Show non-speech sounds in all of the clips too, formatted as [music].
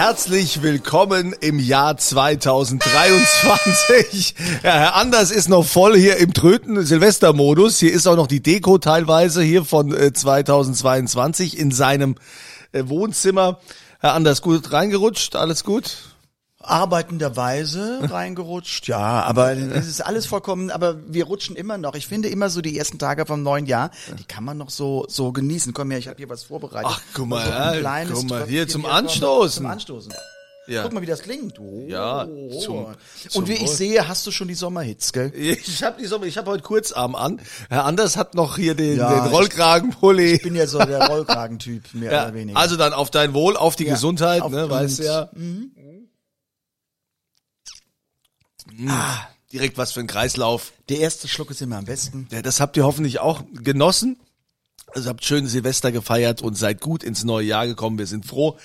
Herzlich willkommen im Jahr 2023. [laughs] Ja, Herr Anders ist noch voll hier im Tröten Silvestermodus. Hier ist auch noch die Deko teilweise hier von äh, 2022 in seinem äh, Wohnzimmer. Herr Anders, gut reingerutscht? Alles gut? Arbeitenderweise [laughs] reingerutscht, ja, aber es ist alles vollkommen, aber wir rutschen immer noch. Ich finde immer so die ersten Tage vom neuen Jahr, die kann man noch so so genießen. Komm her, ich habe hier was vorbereitet. Ach, guck mal, So ein ja, guck mal, hier zum Anstoßen. Zum Anstoßen. Ja. Guck mal, wie das klingt. Oh. Ja, zum- zum Und wie ich sehe, hast du schon die Sommerhits, gell? [laughs] Ich habe die Sommer, ich habe heute Kurzarm an. Herr Anders hat noch hier den, Ja, den Rollkragenpulli. Ich bin ja so der Rollkragentyp, mehr [laughs] Ja, oder weniger. also dann auf dein Wohl, auf die Ja, Gesundheit, auf- ne, weißt du und- ja. Mm, direkt was für ein Kreislauf. der erste Schluck ist immer am besten. Ja, das habt ihr hoffentlich auch genossen. Also habt schön Silvester gefeiert und seid gut ins neue Jahr gekommen. Wir sind froh,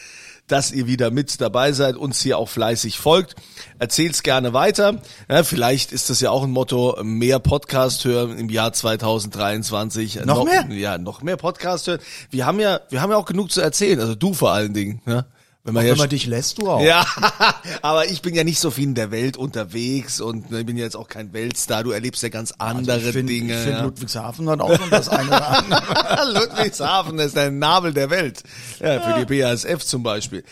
dass ihr wieder mit dabei seid, uns hier auch fleißig folgt. Erzählt's gerne weiter. Ja, vielleicht ist das ja auch ein Motto, mehr Podcast hören im Jahr 2023. Noch mehr? Ja, noch mehr Podcast hören. Wir haben ja, wir haben ja auch genug zu erzählen. Also du vor allen Dingen. Ne? Wenn man Wenn ja man dich lässt, du auch. ja, [laughs] aber ich bin ja nicht so viel in der Welt unterwegs und ne, ich bin ja jetzt auch kein Weltstar. Du erlebst ja ganz andere Also ich find, Dinge. Ich finde, ja. Ludwigshafen hat auch noch das eine oder [laughs] andere. Ludwigshafen ist der Nabel der Welt. Ja, für die BASF zum Beispiel.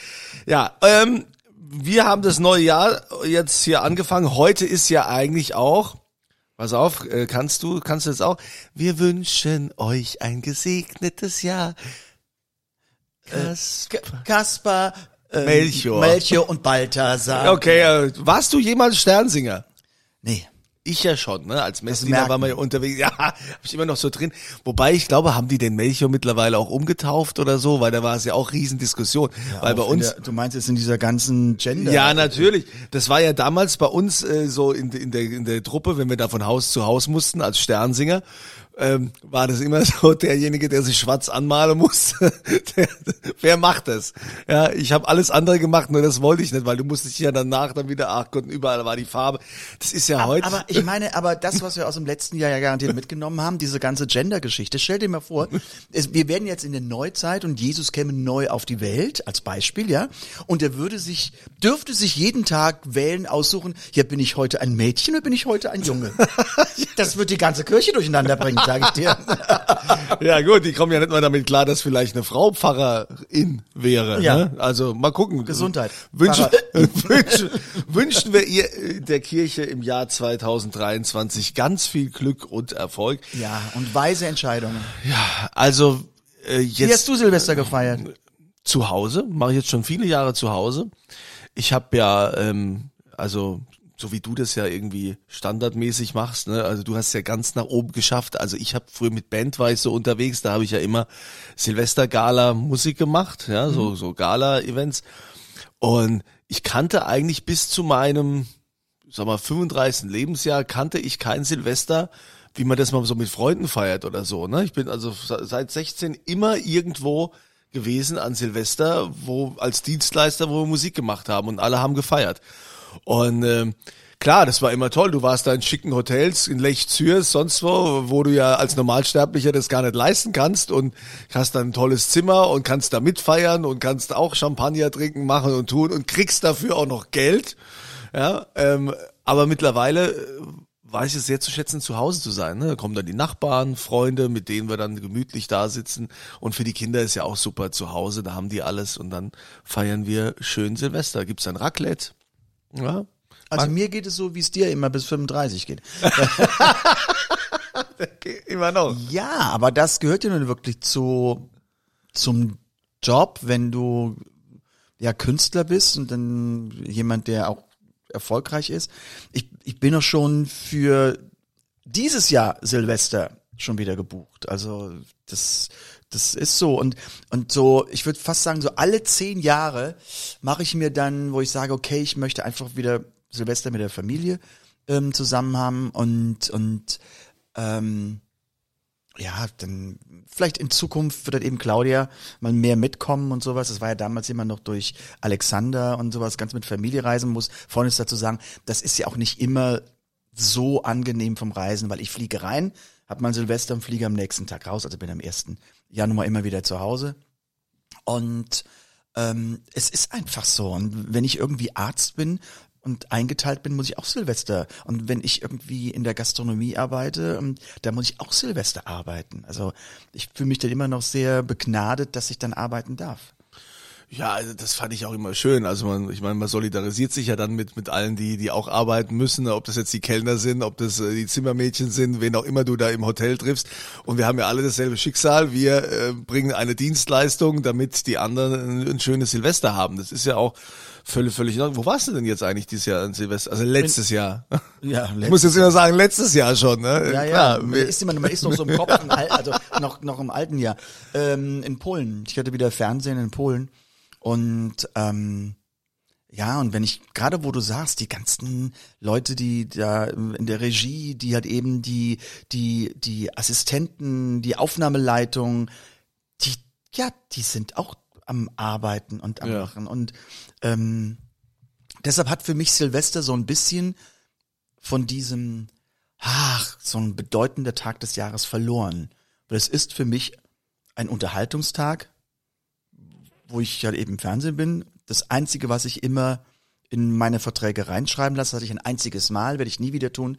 Ja, ähm, wir haben das neue Jahr jetzt hier angefangen. Heute ist ja eigentlich auch, pass auf, äh, kannst du, kannst du jetzt auch? Wir wünschen euch ein gesegnetes Jahr. Kas- K- Kaspar, ähm, Melchior. Melchior und Balthasar. Okay, äh, warst du jemals Sternsinger? Nee. Ich ja schon, ne? Als Messdiener war man ja unterwegs. [laughs] Ja, hab ich immer noch so drin. Wobei ich glaube, haben die den Melchior mittlerweile auch umgetauft oder so, weil da war es ja auch Riesendiskussion. weil bei uns. Der, du meinst jetzt in dieser ganzen Gender. Ja, natürlich. Das war ja damals bei uns äh, so in, in, der, in der Truppe, wenn wir da von Haus zu Haus mussten als Sternsinger, ähm, war das immer [laughs] so derjenige, der sich schwarz anmalen musste. [laughs] der, wer macht das? Ja, ich habe alles andere gemacht, nur das wollte ich nicht, weil du musstest ja danach dann wieder, ach Gott, überall war die Farbe. Das ist ja Aber, heute. aber ich meine, aber das, was wir aus dem letzten Jahr ja garantiert mitgenommen haben, diese ganze Gender-Geschichte, stell dir mal vor, es, wir werden jetzt in der Neuzeit und Jesus käme neu auf die Welt, als Beispiel, ja, und er würde sich, dürfte sich jeden Tag wählen, aussuchen, ja, bin ich heute ein Mädchen oder bin ich heute ein Junge? [laughs] Das wird die ganze Kirche durcheinander bringen, sage ich dir. [laughs] Ja gut, die kommen ja nicht mal damit klar, dass vielleicht eine Frau Pfarrerin wäre. Ja. Ne? Also mal gucken. Gesundheit. Wünschen, [laughs] wünschen, wünschen wir ihr äh, der Kirche im Jahr 2023 ganz viel Glück und Erfolg. Ja, und weise Entscheidungen. Also äh, Wie jetzt hast du Silvester gefeiert? zu Hause, mache ich jetzt schon viele Jahre zu Hause. Ich habe ja, ähm, also so wie du das ja irgendwie standardmäßig machst, ne? Also du hast ja ganz nach oben geschafft. Also ich habe früher mit Band war ich so unterwegs, da habe ich ja immer Silvester Gala Musik gemacht, ja, so so Gala Events. Und ich kannte eigentlich bis zu meinem sag mal 35. Lebensjahr kannte ich kein Silvester, wie man das mal so mit Freunden feiert oder so, ne? Ich bin also seit 16 immer irgendwo gewesen an Silvester, wo als Dienstleister, wo wir Musik gemacht haben und alle haben gefeiert. Und ähm, klar, das war immer toll. Du warst da in schicken Hotels in Lech Zürs, sonst wo, wo du ja als Normalsterblicher das gar nicht leisten kannst und hast dann ein tolles Zimmer und kannst da mitfeiern und kannst auch Champagner trinken, machen und tun und kriegst dafür auch noch Geld. Ja, ähm, aber mittlerweile äh, weiß ich es sehr zu schätzen, zu Hause zu sein. Ne? Da kommen dann die Nachbarn, Freunde, mit denen wir dann gemütlich da sitzen. Und für die Kinder ist ja auch super zu Hause, da haben die alles und dann feiern wir schön Silvester. Gibt's dann Raclette? Ja. Also mir geht es so, wie es dir immer bis 35 geht. [laughs] Immer noch. Ja, aber das gehört ja nun wirklich zu zum Job, wenn du ja Künstler bist und dann jemand, der auch erfolgreich ist. Ich, ich bin auch schon für dieses Jahr Silvester schon wieder gebucht. Also das das ist so und und so. Ich würde fast sagen, so alle zehn Jahre mache ich mir dann, wo ich sage, okay, ich möchte einfach wieder Silvester mit der Familie ähm, zusammen haben und und ähm, ja, dann vielleicht in Zukunft wird dann eben Claudia mal mehr mitkommen und sowas. Das war ja damals immer noch durch Alexander und sowas, ganz mit Familie reisen muss. Vorhin ist dazu sagen, das ist ja auch nicht immer so angenehm vom Reisen, weil ich fliege rein, hab mein Silvester und fliege am nächsten Tag raus, also bin am 1. Januar immer wieder zu Hause. Und ähm, es ist einfach so. Und wenn ich irgendwie Arzt bin, und eingeteilt bin, muss ich auch Silvester. Und wenn ich irgendwie in der Gastronomie arbeite, ähm, da muss ich auch Silvester arbeiten. Also ich fühle mich dann immer noch sehr begnadet, dass ich dann arbeiten darf. Ja, also das fand ich auch immer schön. Also man, ich meine, man solidarisiert sich ja dann mit mit allen, die die auch arbeiten müssen, ob das jetzt die Kellner sind, ob das äh, die Zimmermädchen sind, wen auch immer du da im Hotel triffst. Und wir haben ja alle dasselbe Schicksal. Wir äh, bringen eine Dienstleistung, damit die anderen ein, ein schönes Silvester haben. Das ist ja auch völlig, völlig. Wo warst du denn jetzt eigentlich dieses Jahr an Silvester? Also letztes Jahr. [laughs] Ja, Ich muss jetzt immer sagen, letztes Jahr schon, ne? Ja, ja, man ist, immer, man ist noch so im Kopf, also noch, noch im alten Jahr. Ähm, in Polen. Ich hatte wieder Fernsehen in Polen. Und ähm, ja, und wenn ich, gerade wo du sagst, die ganzen Leute, die da in der Regie, die halt eben die, die, die Assistenten, die Aufnahmeleitung, die, ja, die sind auch am Arbeiten und am Ja. Machen. Und ähm, deshalb hat für mich Silvester so ein bisschen von diesem, ach, so ein bedeutender Tag des Jahres verloren. Weil es ist für mich ein Unterhaltungstag, wo ich halt eben im Fernsehen bin. Das Einzige, was ich immer in meine Verträge reinschreiben lasse, hatte ich ein einziges Mal, werde ich nie wieder tun,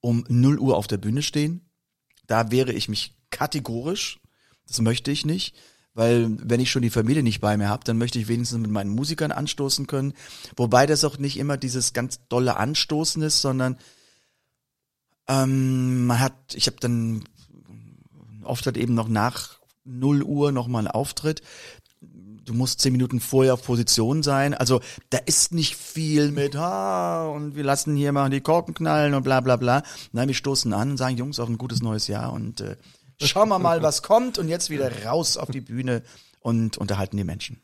um 0 Uhr auf der Bühne stehen. Da wehre ich mich kategorisch. Das möchte ich nicht. Weil wenn ich schon die Familie nicht bei mir habe, dann möchte ich wenigstens mit meinen Musikern anstoßen können. Wobei das auch nicht immer dieses ganz dolle Anstoßen ist, sondern ähm, man hat, ich habe dann oft halt eben noch nach 0 Uhr nochmal einen Auftritt. Du musst zehn Minuten vorher auf Position sein. Also da ist nicht viel mit, ah, und wir lassen hier mal die Korken knallen und bla bla bla. Nein, wir stoßen an und sagen, Jungs, auf ein gutes neues Jahr und äh, schauen wir mal, was kommt und jetzt wieder raus auf die Bühne und unterhalten die Menschen.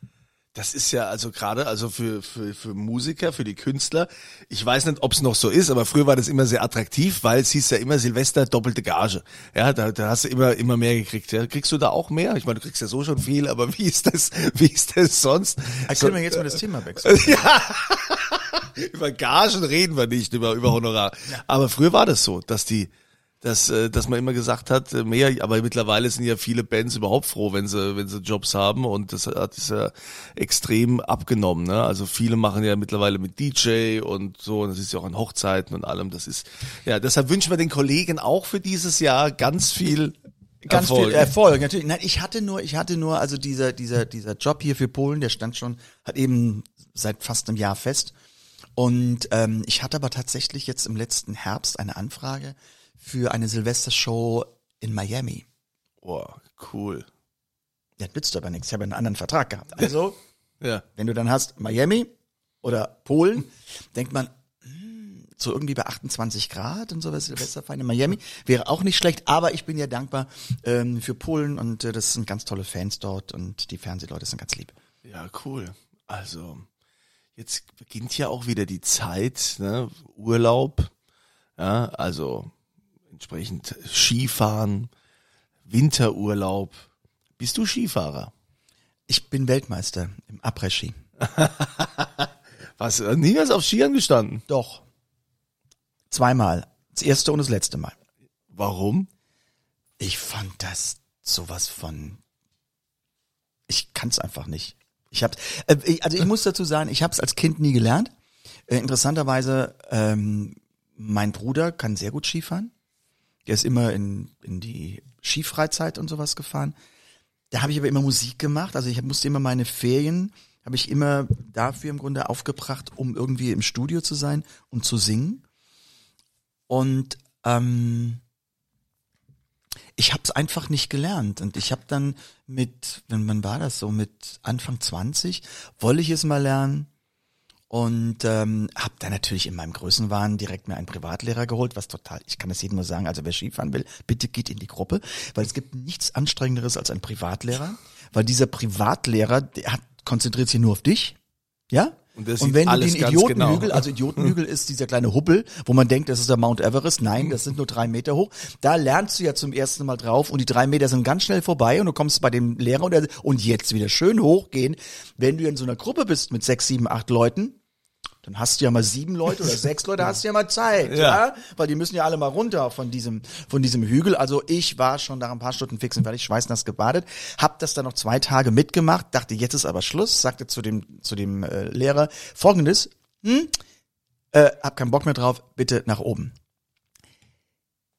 Das ist ja also gerade also für, für, für Musiker, für die Künstler. Ich weiß nicht, ob es noch so ist, aber früher war das immer sehr attraktiv, weil es hieß ja immer Silvester doppelte Gage. Ja, da, da hast du immer immer mehr gekriegt. Ja. Kriegst du da auch mehr? Ich meine, du kriegst ja so schon viel, aber wie ist das? Wie ist das sonst? Da können wir jetzt mal das Thema wechseln. [laughs] über Gagen reden wir nicht, über, über Honorar. Aber früher war das so, dass die, dass, äh, dass man immer gesagt hat, äh, mehr, aber mittlerweile sind ja viele Bands überhaupt froh, wenn sie, wenn sie Jobs haben und das hat es ja extrem abgenommen. Ne? Also viele machen ja mittlerweile mit DJ und so, und das ist ja auch an Hochzeiten und allem. Das ist, ja, deshalb wünschen wir den Kollegen auch für dieses Jahr ganz viel Ganz Erfolg. viel Erfolg, natürlich. Nein, ich hatte nur, ich hatte nur, also dieser, dieser, dieser Job hier für Polen, der stand schon, hat eben seit fast einem Jahr fest. Und ähm, ich hatte aber tatsächlich jetzt im letzten Herbst eine Anfrage für eine Silvestershow in Miami. Boah, cool. Ja, nützt aber nichts. Ich habe einen anderen Vertrag gehabt. Also, [laughs] Ja. wenn du dann hast Miami oder Polen, denkt man, hm, so irgendwie bei 28 Grad und sowas Silvesterfeiern in Miami wäre auch nicht schlecht, aber ich bin ja dankbar ähm, für Polen und äh, das sind ganz tolle Fans dort und die Fernsehleute sind ganz lieb. Ja, cool. Also, jetzt beginnt ja auch wieder die Zeit, ne? Urlaub. Ja, also entsprechend Skifahren, Winterurlaub. Bist du Skifahrer? Ich bin Weltmeister im Après-Ski. [laughs] Was, niemals auf Skiern gestanden? Doch. Zweimal. Das erste und das letzte Mal. Warum? Ich fand das sowas von. Ich kann's einfach nicht. Ich hab's, äh, also ich muss dazu sagen, ich habe es als Kind nie gelernt. Äh, interessanterweise, ähm, mein Bruder kann sehr gut Skifahren. Der ist immer in, in die Skifreizeit und sowas gefahren. Da habe ich aber immer Musik gemacht. Also ich musste immer meine Ferien, habe ich immer dafür im Grunde aufgebracht, um irgendwie im Studio zu sein und zu singen. Und ähm, ich habe es einfach nicht gelernt und ich habe dann mit, man war das so mit Anfang 20, wollte ich es mal lernen und ähm, habe dann natürlich in meinem Größenwahn direkt mir einen Privatlehrer geholt, was total, ich kann das jedem nur sagen, also wer Skifahren will, bitte geht in die Gruppe, weil es gibt nichts anstrengenderes als ein Privatlehrer, weil dieser Privatlehrer, der hat, konzentriert sich nur auf dich, ja? Und Und wenn du den ganz Idiotenhügel, genau. also Idiotenhügel ist dieser kleine Hubbel, wo man denkt, das ist der Mount Everest. Nein, das sind nur drei Meter hoch. Da lernst du ja zum ersten Mal drauf und die drei Meter sind ganz schnell vorbei und du kommst bei dem Lehrer und, der, und jetzt wieder schön hochgehen. Wenn du in so einer Gruppe bist mit sechs, sieben, acht Leuten, dann hast du ja mal sieben Leute oder [laughs] sechs Leute, hast du ja mal Zeit, ja. Ja. Weil die müssen ja alle mal runter von diesem, von diesem Hügel. Also ich war schon nach ein paar Stunden fix und fertig, schweißnass gebadet, hab das dann noch zwei Tage mitgemacht, dachte, jetzt ist aber Schluss, sagte zu dem, zu dem äh, Lehrer folgendes, hm, äh, hab keinen Bock mehr drauf, bitte nach oben.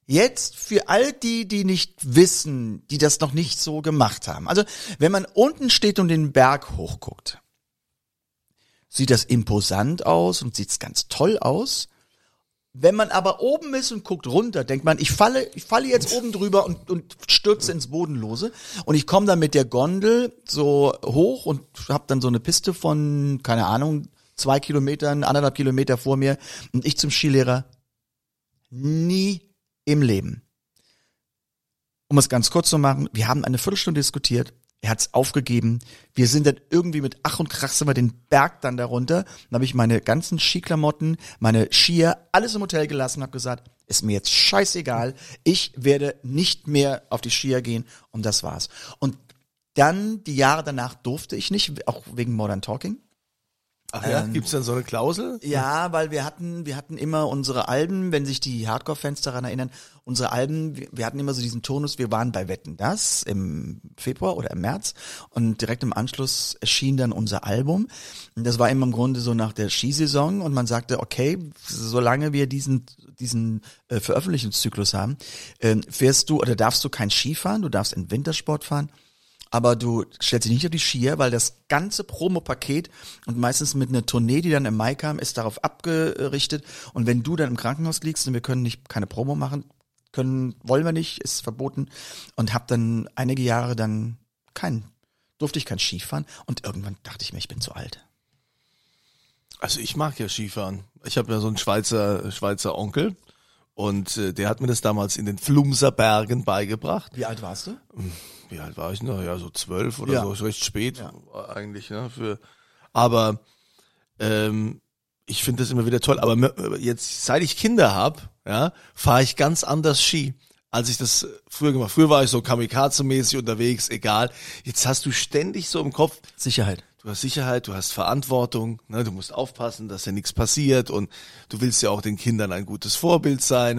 Jetzt für all die, die nicht wissen, die das noch nicht so gemacht haben. Also, wenn man unten steht und den Berg hochguckt, sieht das imposant aus und sieht's ganz toll aus. Wenn man aber oben ist und guckt runter, denkt man, ich falle, ich falle jetzt oben drüber und, und stürze ins Bodenlose. Und ich komme dann mit der Gondel so hoch und habe dann so eine Piste von, keine Ahnung, zwei Kilometern, anderthalb Kilometer vor mir. Und ich zum Skilehrer, nie im Leben. Um es ganz kurz zu machen, wir haben eine Viertelstunde diskutiert. Er hat's aufgegeben. Wir sind dann irgendwie mit Ach und Krach sind wir den Berg dann darunter. Dann habe ich meine ganzen Skiklamotten, meine Skier, alles im Hotel gelassen und habe gesagt, ist mir jetzt scheißegal. Ich werde nicht mehr auf die Skier gehen und das war's. Und dann die Jahre danach durfte ich nicht, auch wegen Modern Talking. Ach ja, Ähm, gibt's dann so eine Klausel? Ja, weil wir hatten, wir hatten immer unsere Alben, wenn sich die Hardcore-Fans daran erinnern, unsere Alben, wir, hatten immer so diesen Tonus, wir waren bei Wetten das im Februar oder im März und direkt im Anschluss erschien dann unser Album. Und das war immer im Grunde so nach der Skisaison und man sagte, okay, solange wir diesen, diesen äh, Veröffentlichungszyklus haben, äh, fährst du oder darfst du kein Ski fahren, du darfst in Wintersport fahren aber du stellst dich nicht auf die Skier, weil das ganze Promopaket und meistens mit einer Tournee, die dann im Mai kam, ist darauf abgerichtet. Und wenn du dann im Krankenhaus liegst und wir können nicht keine Promo machen, können, wollen wir nicht, ist verboten. Und hab dann einige Jahre dann kein, durfte ich kein Skifahren und irgendwann dachte ich mir, ich bin zu alt. Also ich mag ja Skifahren. Ich habe ja so einen Schweizer Schweizer Onkel und äh, der hat mir das damals in den Flumser Bergen beigebracht. Wie alt warst du? Wie alt war ich noch? Ja, so zwölf oder Ja. so, ist recht spät eigentlich, ne? Für, aber ähm, ich finde das immer wieder toll. Aber mir- jetzt, seit ich Kinder hab, ja, fahre ich ganz anders Ski, als ich das früher gemacht. Früher war ich so kamikaze-mäßig unterwegs, egal. Jetzt hast du ständig so im Kopf, Sicherheit. Du hast Sicherheit, du hast Verantwortung, ne, du musst aufpassen, dass ja nichts passiert und du willst ja auch den Kindern ein gutes Vorbild sein.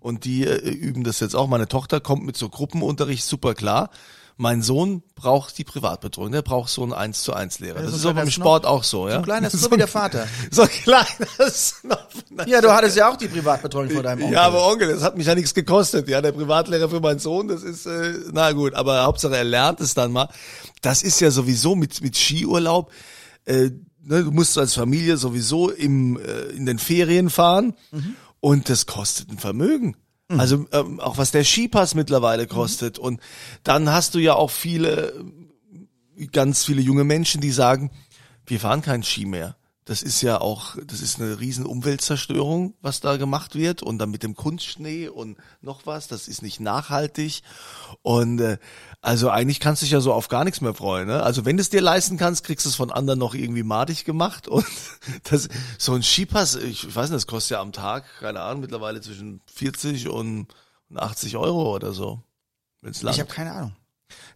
Und die äh, üben das jetzt auch. Meine Tochter kommt mit so Gruppenunterricht super klar. Mein Sohn braucht die Privatbetreuung, der braucht so einen 1 zu 1 Lehrer. das so ist auch beim. Sport auch so, ja. So ein kleiner [laughs] Snob wie der Vater. [laughs] So ein kleiner Snob. Ja, du hattest ja auch die Privatbetreuung vor deinem Onkel. Ja, aber Onkel, das hat mich ja nichts gekostet. Ja, der Privatlehrer für meinen Sohn, das ist, äh, na gut, aber Hauptsache er lernt es dann mal. Das ist ja sowieso mit, mit Skiurlaub, äh, ne, du musst als Familie sowieso im, äh, in den Ferien fahren und das kostet ein Vermögen. Also ähm, auch was der Skipass mittlerweile kostet. Und dann hast du ja auch viele, ganz viele junge Menschen, die sagen, wir fahren keinen Ski mehr. Das ist ja auch, das ist eine riesen Umweltzerstörung, was da gemacht wird und dann mit dem Kunstschnee und noch was, das ist nicht nachhaltig und äh, also eigentlich kannst du dich ja so auf gar nichts mehr freuen. Ne? Also wenn du es dir leisten kannst, kriegst du es von anderen noch irgendwie madig gemacht [laughs] und das so ein Skipass, ich weiß nicht, das kostet ja am Tag, keine Ahnung, mittlerweile zwischen 40 und 80 Euro oder so. Ich habe keine Ahnung.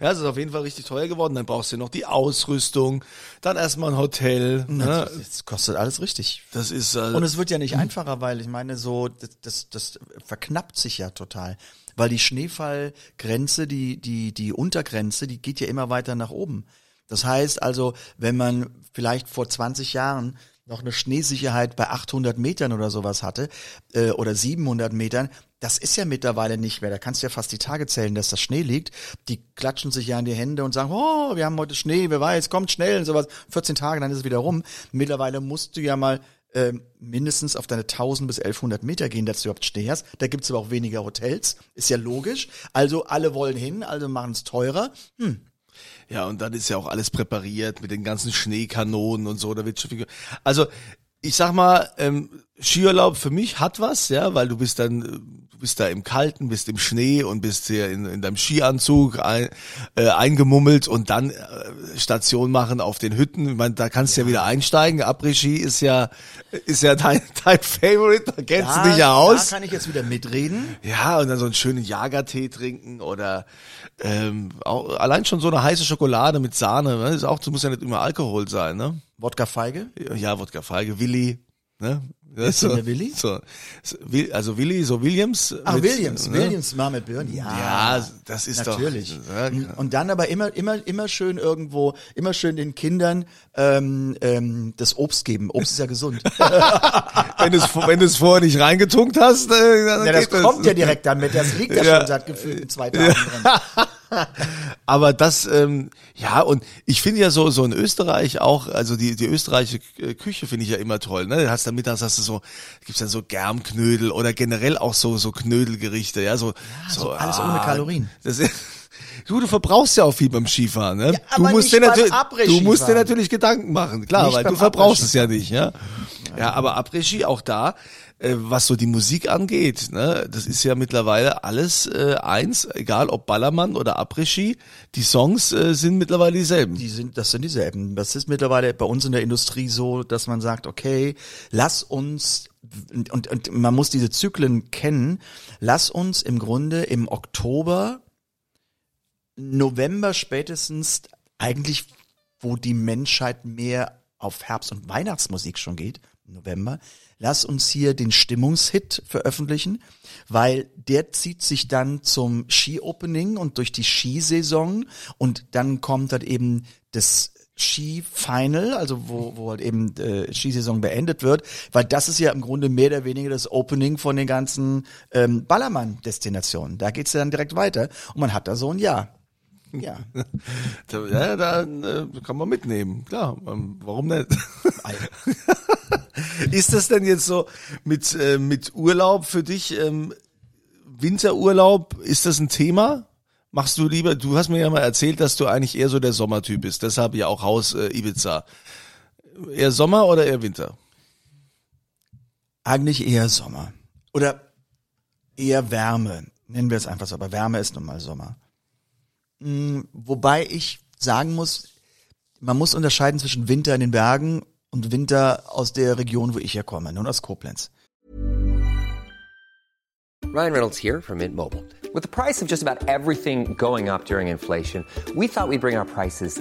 Ja, es ist auf jeden Fall richtig teuer geworden. Dann brauchst du noch die Ausrüstung, dann erstmal ein Hotel. Ne? Das kostet alles richtig. Das ist äh, Und es wird ja nicht einfacher, weil ich meine, so, das, das, das verknappt sich ja total. Weil die Schneefallgrenze, die, die, die Untergrenze, die geht ja immer weiter nach oben. Das heißt also, wenn man vielleicht vor 20 Jahren noch eine Schneesicherheit bei 800 Metern oder sowas hatte, äh, oder 700 Metern, das ist ja mittlerweile nicht mehr. Da kannst du ja fast die Tage zählen, dass das Schnee liegt. Die klatschen sich ja in die Hände und sagen, oh, wir haben heute Schnee, wer weiß, kommt schnell und sowas. 14 Tage, dann ist es wieder rum. Mittlerweile musst du ja mal ähm, mindestens auf deine 1000 bis 1100 Meter gehen, dass du überhaupt Schnee hast. Da gibt's aber auch weniger Hotels, ist ja logisch. Also alle wollen hin, also machen es teurer. Hm. Ja, und dann ist ja auch alles präpariert mit den ganzen Schneekanonen und so. Da wird schon viel. Also ich sag mal, ähm, Skiurlaub für mich hat was, ja, weil du bist dann, du bist da im Kalten, bist im Schnee und bist hier in, in deinem Skianzug ein, äh, eingemummelt und dann äh, Station machen auf den Hütten. Ich meine, da kannst du ja wieder einsteigen. Après-Ski ist ja, ist ja dein, [laughs] dein Favorite, da kennst du dich ja aus. Da kann ich jetzt wieder mitreden. Ja, und dann so einen schönen Jagertee trinken oder ähm, auch, allein schon so eine heiße Schokolade mit Sahne, ne? ist auch, das muss ja nicht immer Alkohol sein, ne? Wodka Feige. Ja, Wodka Feige, Willi, ne? Ist denn der Willi? So, so, also Willi, so Williams. Ach, mit, Williams, ne? Williams mal mit Birnen. Ja, Ja, das ist natürlich. doch. Ja, Und dann aber immer, immer, immer schön irgendwo, immer schön den Kindern ähm, ähm, das Obst geben. Obst ist ja gesund. [laughs] wenn du es wenn vorher nicht reingetunkt hast, äh, dann ja, das kommt ja direkt damit. Das liegt ja, Ja. schon seit gefühlten zwei Tagen drin. [laughs] Aber das, ähm, ja, und ich finde ja so, so in Österreich auch, also die, die österreichische äh, Küche finde ich ja immer toll, ne? Du hast dann mittags hast du so, gibt's dann so Germknödel oder generell auch so, so Knödelgerichte, ja, so, so alles ohne Kalorien. Das ist, [laughs] du, du verbrauchst ja auch viel beim Skifahren, ne? Ja, aber du musst dir natürlich, du musst dir natürlich Gedanken machen, klar, Nicht weil du verbrauchst es ja nicht, ja? Ja, aber Après-Ski auch da, äh, was so die Musik angeht, ne, das ist ja mittlerweile alles äh, eins, egal ob Ballermann oder Après-Ski, die Songs äh, sind mittlerweile dieselben. Die sind, das sind dieselben. Das ist mittlerweile bei uns in der Industrie so, dass man sagt, okay, lass uns und, und, und man muss diese Zyklen kennen. Lass uns im Grunde im Oktober, November spätestens eigentlich, wo die Menschheit mehr auf Herbst- und Weihnachtsmusik schon geht, November, lass uns hier den Stimmungshit veröffentlichen, weil der zieht sich dann zum Ski-Opening und durch die Skisaison und dann kommt halt eben das Ski-Final, also wo, wo halt eben äh, Skisaison beendet wird, weil das ist ja im Grunde mehr oder weniger das Opening von den ganzen ähm, Ballermann-Destinationen. Da geht's ja dann direkt weiter und man hat da so ein Jahr. Ja. [laughs] Ja, da äh, kann man mitnehmen, klar. Ähm, warum nicht? [laughs] ist das denn jetzt so mit, äh, mit Urlaub für dich, ähm, Winterurlaub, ist das ein Thema? Machst du lieber, du hast mir ja mal erzählt, dass du eigentlich eher so der Sommertyp bist, deshalb ja auch Haus äh, Ibiza. Eher Sommer oder eher Winter? Eigentlich eher Sommer. Oder eher Wärme. Nennen wir es einfach so, aber Wärme ist nun mal Sommer. Mm, Wobei ich sagen muss, man muss unterscheiden zwischen Winter in den Bergen und Winter aus der Region, wo ich herkomme, nun aus Koblenz. Ryan Reynolds here from Mint Mobile. With the price of just about everything going up during inflation, we thought we'd bring our prices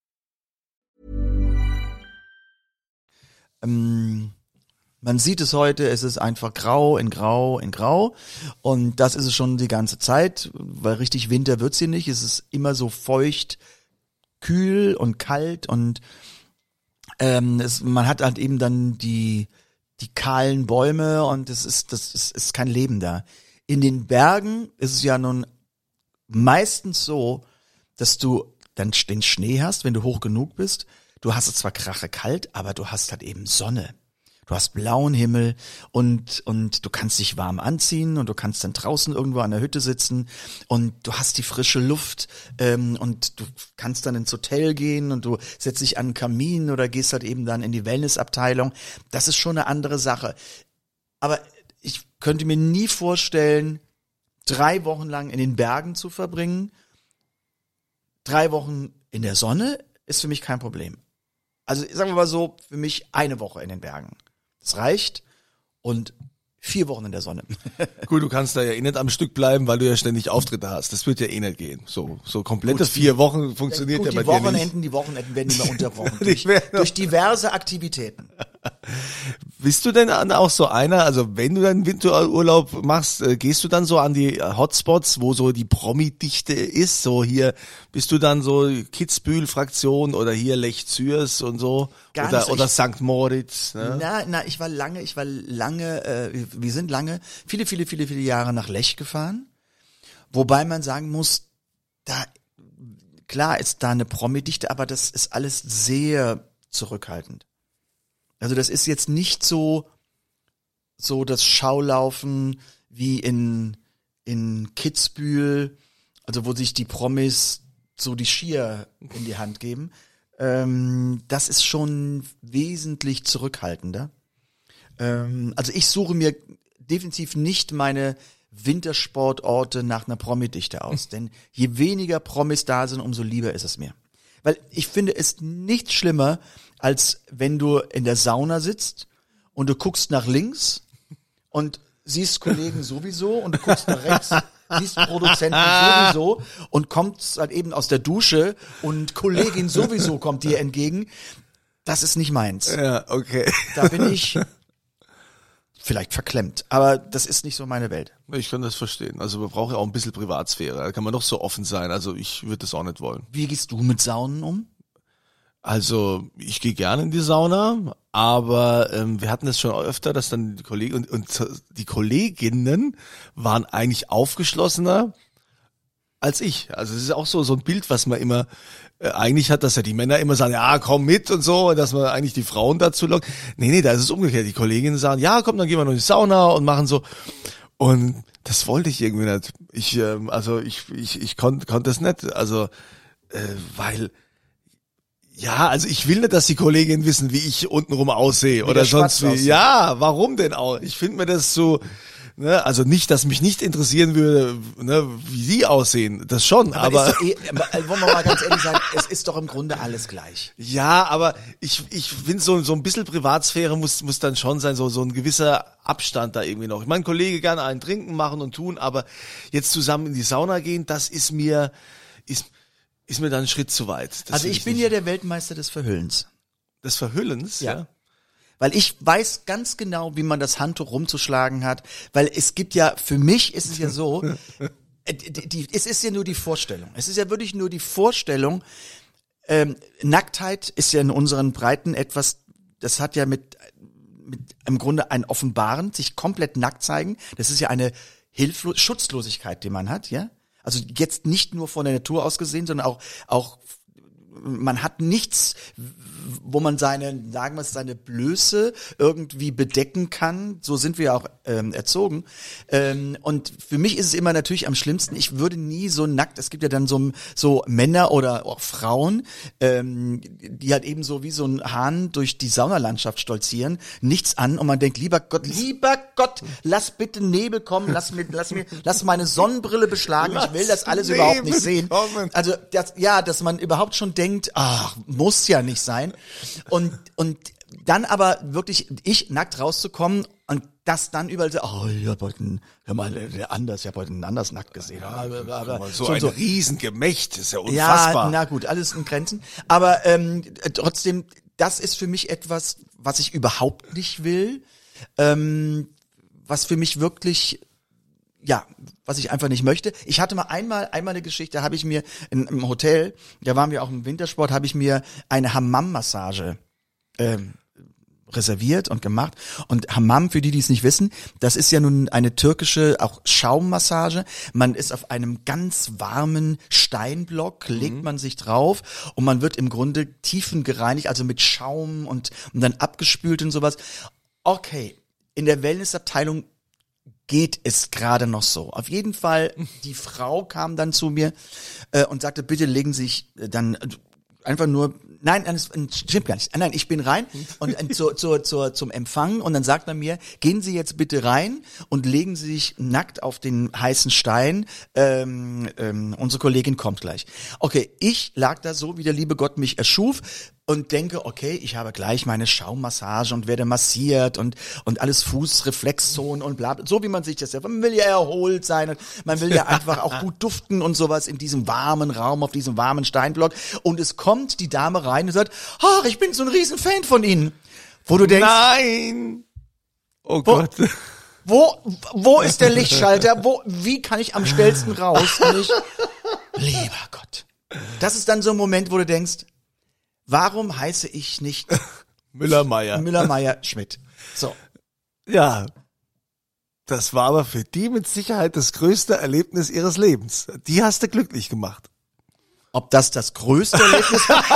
Ähm, man sieht es heute, es ist einfach grau in grau in grau und das ist es schon die ganze Zeit, weil richtig Winter wird's hier nicht. Es ist immer so feucht, kühl und kalt und ähm, es, man hat halt eben dann die die kahlen Bäume und es ist das ist, ist kein Leben da. In den Bergen ist es ja nun meistens so, dass du dann den Schnee hast, wenn du hoch genug bist. Du hast es zwar krache kalt, aber du hast halt eben Sonne. Du hast blauen Himmel und, und du kannst dich warm anziehen und du kannst dann draußen irgendwo an der Hütte sitzen und du hast die frische Luft ähm, und du kannst dann ins Hotel gehen und du setzt dich an einen Kamin oder gehst halt eben dann in die Wellnessabteilung. Das ist schon eine andere Sache. Aber ich könnte mir nie vorstellen, drei Wochen lang in den Bergen zu verbringen, drei Wochen in der Sonne, ist für mich kein Problem. Also sagen wir mal so, für mich eine Woche in den Bergen. Das reicht. Und vier Wochen in der Sonne. [laughs] Gut, du kannst da ja eh nicht am Stück bleiben, weil du ja ständig Auftritte hast. Das wird ja eh nicht gehen. So, so komplette vier Wochen funktioniert Gut, ja die bei dir nicht. Wochenenden, die Wochenenden werden immer [laughs] unterbrochen. Die durch, durch diverse Aktivitäten. [laughs] Bist du denn auch so einer, also wenn du dann Winterurlaub machst, äh, gehst du dann so an die äh, Hotspots, wo so die Promi-Dichte ist? So hier, bist du dann so Kitzbühel-Fraktion oder hier Lech Zürs und so? Gar oder so. oder Ich- St. Moritz? Ne? Na, na, ich war lange, ich war lange, äh, wir sind lange, viele, viele, viele, viele Jahre nach Lech gefahren. Wobei man sagen muss, da, klar ist da eine Promi-Dichte, aber das ist alles sehr zurückhaltend. Also das ist jetzt nicht so, so das Schaulaufen wie in, in Kitzbühel, also wo sich die Promis so die Skier in die Hand geben. Ähm, das ist schon wesentlich zurückhaltender. Ähm, also ich suche mir definitiv nicht meine Wintersportorte nach einer Promi-Dichte aus, [laughs] denn je weniger Promis da sind, umso lieber ist es mir. Weil ich finde es nichts schlimmer, als wenn du in der Sauna sitzt und du guckst nach links und siehst Kollegen sowieso und du guckst nach rechts, siehst Produzenten sowieso und kommst halt eben aus der Dusche und Kollegin sowieso kommt dir entgegen. Das ist nicht meins. Ja, okay. Da bin ich vielleicht verklemmt, aber das ist nicht so meine Welt. Ich kann das verstehen. Also man braucht ja auch ein bisschen Privatsphäre. Da kann man doch so offen sein. Also ich würde das auch nicht wollen. Wie gehst du mit Saunen um? Also ich gehe gerne in die Sauna, aber ähm, wir hatten es schon öfter, dass dann die Kollegen und, und die Kolleginnen waren eigentlich aufgeschlossener als ich. Also es ist auch so so ein Bild, was man immer äh, eigentlich hat, dass ja die Männer immer sagen, ja komm mit und so, und dass man eigentlich die Frauen dazu lockt. Nee, nee, da ist es umgekehrt. Die Kolleginnen sagen, ja komm, dann gehen wir noch in die Sauna und machen so. Und das wollte ich irgendwie nicht. Ich, ähm, also ich, ich, ich konnte konnt das nicht. Also, äh, weil ja, also ich will nicht, dass die Kolleginnen wissen, wie ich untenrum aussehe oder der sonst wie. Ja, warum denn auch? Ich finde mir das so, ne, also nicht, dass mich nicht interessieren würde, ne, wie sie aussehen, das schon, aber, doch eh, aber äh, wollen wir mal ganz ehrlich sein, es ist doch im Grunde alles gleich. ja, aber ich, ich finde so, so ein bisschen Privatsphäre muss, muss dann schon sein, so, so ein gewisser Abstand da irgendwie noch. Ich meine, Kollege gerne einen trinken, machen und tun, aber jetzt zusammen in die Sauna gehen, das ist mir, ist, ist mir dann ein Schritt zu weit. Das also ich bin nicht. ja der Weltmeister des Verhüllens. des Verhüllens, Ja. ja. Weil ich weiß ganz genau, wie man das Handtuch rumzuschlagen hat. Weil es gibt ja, für mich ist es ja so, [laughs] äh, die, die, es ist ja nur die Vorstellung. Es ist ja wirklich nur die Vorstellung. Ähm, Nacktheit ist ja in unseren Breiten etwas, das hat ja mit, mit im Grunde ein Offenbaren, sich komplett nackt zeigen. Das ist ja eine Hilflo Schutzlosigkeit, die man hat, ja. Also jetzt nicht nur von der Natur aus gesehen, sondern auch, auch man hat nichts, wo man seine, sagen wir es, seine Blöße irgendwie bedecken kann. So sind wir auch ähm, erzogen. Ähm, und für mich ist es immer natürlich am schlimmsten, ich würde nie so nackt, es gibt ja dann so, so Männer oder auch Frauen, ähm, die halt eben so wie so ein Hahn durch die Saunalandschaft stolzieren, nichts an und man denkt, lieber Gott, lieber Gott, lass bitte Nebel kommen, lass mir, lass mir, lass meine Sonnenbrille beschlagen, ich will das alles überhaupt nicht Nebel sehen. kommen. Also das, ja, dass man überhaupt schon denkt, ach, muss ja nicht sein. Und und dann aber wirklich ich nackt rauszukommen und das dann überall so, oh, ich hab heute einen, hör mal, der anders, ich hab heute einen anders nackt gesehen. aber, aber, So ein Riesengemächt, ist ja ja, unfassbar. na gut, alles in Grenzen. Aber ähm, trotzdem, das ist für mich etwas, was ich überhaupt nicht will. Ähm, was für mich wirklich ja, was ich einfach nicht möchte. Ich hatte mal einmal, einmal eine Geschichte, da habe ich mir in, im Hotel, da waren wir auch im Wintersport, habe ich mir eine Hammam-Massage ähm, reserviert und gemacht. Und Hammam, für die, die es nicht wissen, das ist ja nun eine türkische, auch Schaummassage. Man ist auf einem ganz warmen Steinblock, legt man sich drauf und man wird im Grunde tiefengereinigt, also mit Schaum und, und dann abgespült und sowas. Okay, in der Wellnessabteilung geht es gerade noch so. Auf jeden Fall, die Frau kam dann zu mir äh, und sagte, bitte legen Sie sich äh, dann äh, einfach nur Nein, nein, es stimmt gar nicht. Nein, ich bin rein und äh, zu, zu, zu, zum Empfang und dann sagt man mir, gehen Sie jetzt bitte rein und legen Sie sich nackt auf den heißen Stein. Ähm, ähm, unsere Kollegin kommt gleich. Okay, ich lag da so, wie der liebe Gott mich erschuf und denke, okay, ich habe gleich meine Schaummassage und werde massiert und und alles Fußreflexzonen und bla, so wie man sich das ja, man will ja erholt sein und man will ja einfach auch gut duften und sowas in diesem warmen Raum auf diesem warmen Steinblock und es kommt die Dame rein und sagt, ach, ich bin so ein Riesenfan von Ihnen. Wo du denkst, Nein! Oh Wo- Gott. wo, wo ist der Lichtschalter? Wo, wie kann ich am schnellsten raus? Und ich, lieber Gott. Das ist dann so ein Moment, wo du denkst, warum heiße ich nicht [laughs] Müller-Meyer. Müller-Meyer-Schmidt? So. Ja. Das war aber für die mit Sicherheit das größte Erlebnis ihres Lebens. Die hast du glücklich gemacht. Ob das das größte Erlebnis war? [laughs]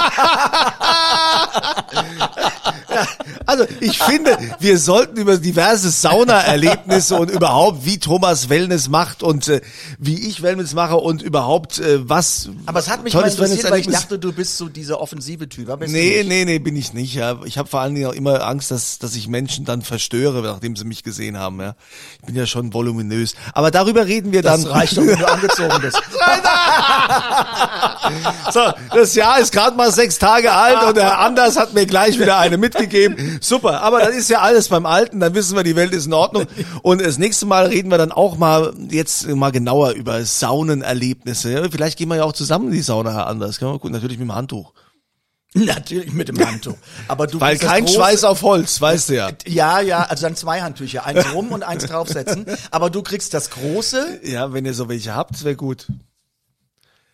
Also ich finde, wir sollten über diverse Sauna-Erlebnisse und überhaupt, wie Thomas Wellness macht und äh, wie ich Wellness mache und überhaupt äh, was. Aber es hat mich mal interessiert, weil ich dachte, du bist so dieser offensive Typ. Aber Nee, nee, nee, bin ich nicht. Ja. Ich habe vor allen Dingen auch immer Angst, dass, dass ich Menschen dann verstöre, nachdem sie mich gesehen haben. Ja. Ich bin ja schon voluminös. Aber darüber reden wir dann. Das reicht doch, wenn du [laughs] angezogen bist. So, das Jahr ist gerade mal sechs Tage alt und der Anders hat mir gleich wieder eine mitgegeben. Super, aber das ist ja alles beim Alten, dann wissen wir, die Welt ist in Ordnung. Und das nächste Mal reden wir dann auch mal jetzt mal genauer über Saunenerlebnisse. Vielleicht gehen wir ja auch zusammen in die Sauna, Herr Anders. Gut, natürlich mit dem Handtuch. Natürlich mit dem Handtuch. Aber du Weil kein Schweiß auf Holz, weißt du ja. Ja, ja, also dann zwei Handtücher, eins rum und eins draufsetzen. Aber du kriegst das große. Ja, wenn ihr so welche habt, wäre gut.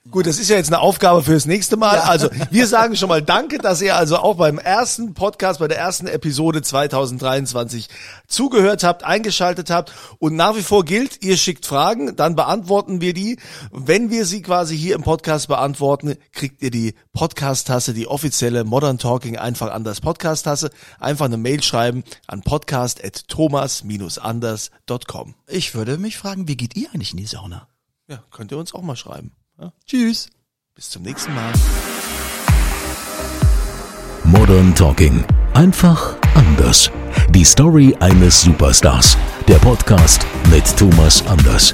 Gut, das ist ja jetzt eine Aufgabe fürs nächste Mal. Ja. Also, wir sagen schon mal Danke, dass ihr also auch beim ersten Podcast, bei der ersten Episode 2023 zugehört habt, eingeschaltet habt. Und nach wie vor gilt, ihr schickt Fragen, dann beantworten wir die. Wenn wir sie quasi hier im Podcast beantworten, kriegt ihr die Podcast-Tasse, die offizielle Modern Talking einfach anders Podcast-Tasse. Einfach eine Mail schreiben an podcast.thomas-anders.com. Ich würde mich fragen, wie geht ihr eigentlich in die Sauna? Ja, könnt ihr uns auch mal schreiben. Ja? Tschüss. Bis zum nächsten Mal. Modern Talking. Einfach anders. Die Story eines Superstars. Der Podcast mit Thomas Anders.